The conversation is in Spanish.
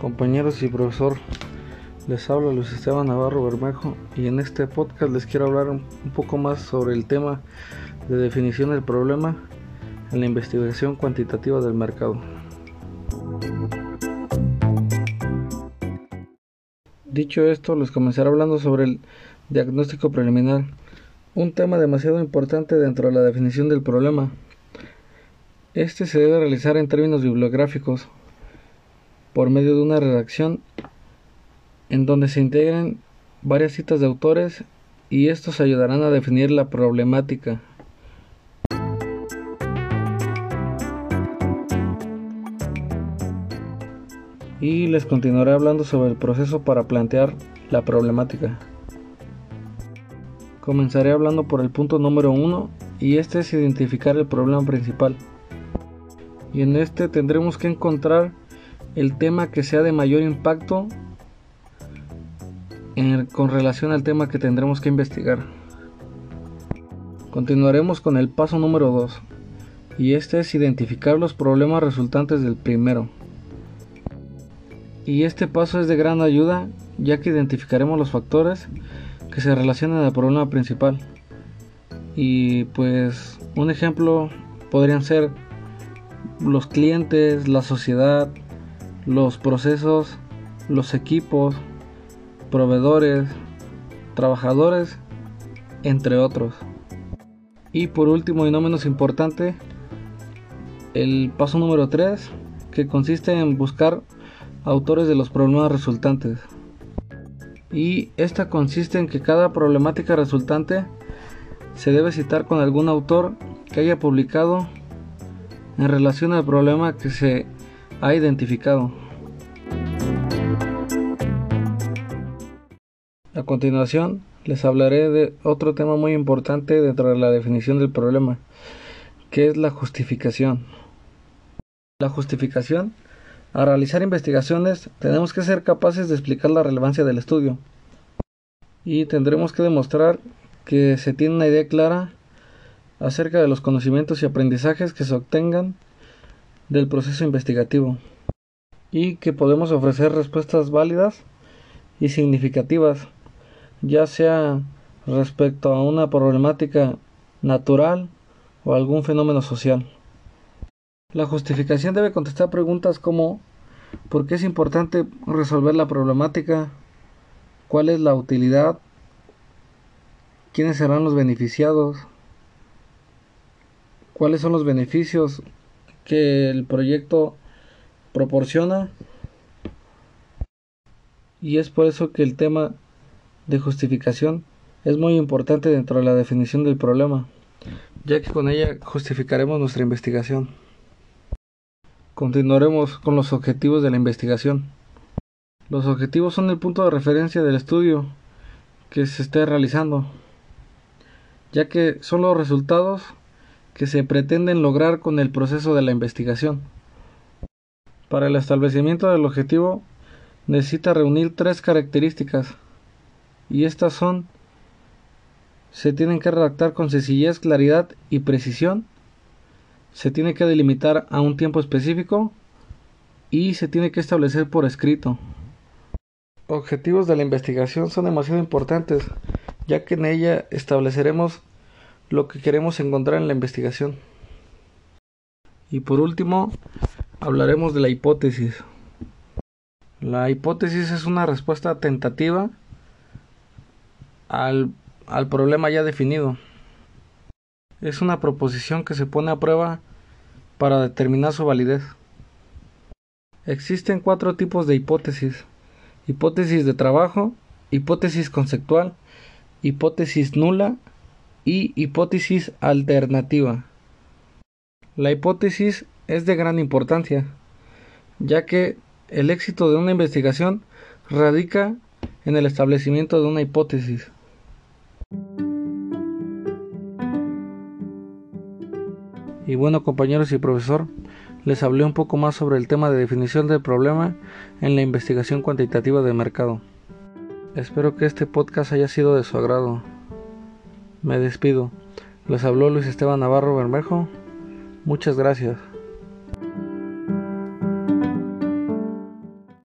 Compañeros y profesor, les habla Luis Esteban Navarro Bermejo y en este podcast les quiero hablar un poco más sobre el tema de definición del problema en la investigación cuantitativa del mercado. Dicho esto, les comenzaré hablando sobre el diagnóstico preliminar, un tema demasiado importante dentro de la definición del problema. Este se debe realizar en términos bibliográficos, por medio de una redacción en donde se integren varias citas de autores y estos ayudarán a definir la problemática. Y les continuaré hablando sobre el proceso para plantear la problemática. Comenzaré hablando por el punto número uno y este es identificar el problema principal. Y en este tendremos que encontrar el tema que sea de mayor impacto con relación al tema que tendremos que investigar. Continuaremos con el paso número 2 y este es identificar los problemas resultantes del primero. Y este paso es de gran ayuda ya que identificaremos los factores que se relacionan al problema principal. Y pues un ejemplo podrían ser los clientes, la sociedad, los procesos, los equipos, proveedores, trabajadores, entre otros. Y por último y no menos importante, el paso número 3, que consiste en buscar autores de los problemas resultantes. Y esta consiste en que cada problemática resultante se debe citar con algún autor que haya publicado en relación al problema que se ha identificado. A continuación, les hablaré de otro tema muy importante dentro de la definición del problema, que es la justificación. La justificación, al realizar investigaciones, tenemos que ser capaces de explicar la relevancia del estudio y tendremos que demostrar que se tiene una idea clara acerca de los conocimientos y aprendizajes que se obtengan del proceso investigativo y que podemos ofrecer respuestas válidas y significativas, ya sea respecto a una problemática natural o algún fenómeno social. La justificación debe contestar preguntas como ¿por qué es importante resolver la problemática? ¿Cuál es la utilidad? ¿Quiénes serán los beneficiados? ¿Cuáles son los beneficios que el proyecto proporciona y es por eso que el tema de justificación es muy importante dentro de la definición del problema, ya que con ella justificaremos nuestra investigación. Continuaremos con los objetivos de la investigación. Los objetivos son el punto de referencia del estudio que se esté realizando, ya que son los resultados que se pretenden lograr con el proceso de la investigación. Para el establecimiento del objetivo necesita reunir tres características y estas son se tienen que redactar con sencillez, claridad y precisión, se tiene que delimitar a un tiempo específico y se tiene que establecer por escrito. Objetivos de la investigación son demasiado importantes, ya que en ella estableceremos lo que queremos encontrar en la investigación. Y por último, hablaremos de la hipótesis. La hipótesis es una respuesta tentativa al, al, problema ya definido. Es una proposición que se pone a prueba para determinar su validez. Existen cuatro tipos de hipótesis. Hipótesis de trabajo, hipótesis conceptual, hipótesis nula y hipótesis alternativa. La hipótesis es de gran importancia, ya que el éxito de una investigación radica en el establecimiento de una hipótesis. Y bueno compañeros y profesor, les hablé un poco más sobre el tema de definición del problema en la investigación cuantitativa de mercado. Espero que este podcast haya sido de su agrado. Me despido. Les habló Luis Esteban Navarro Bermejo. Muchas gracias.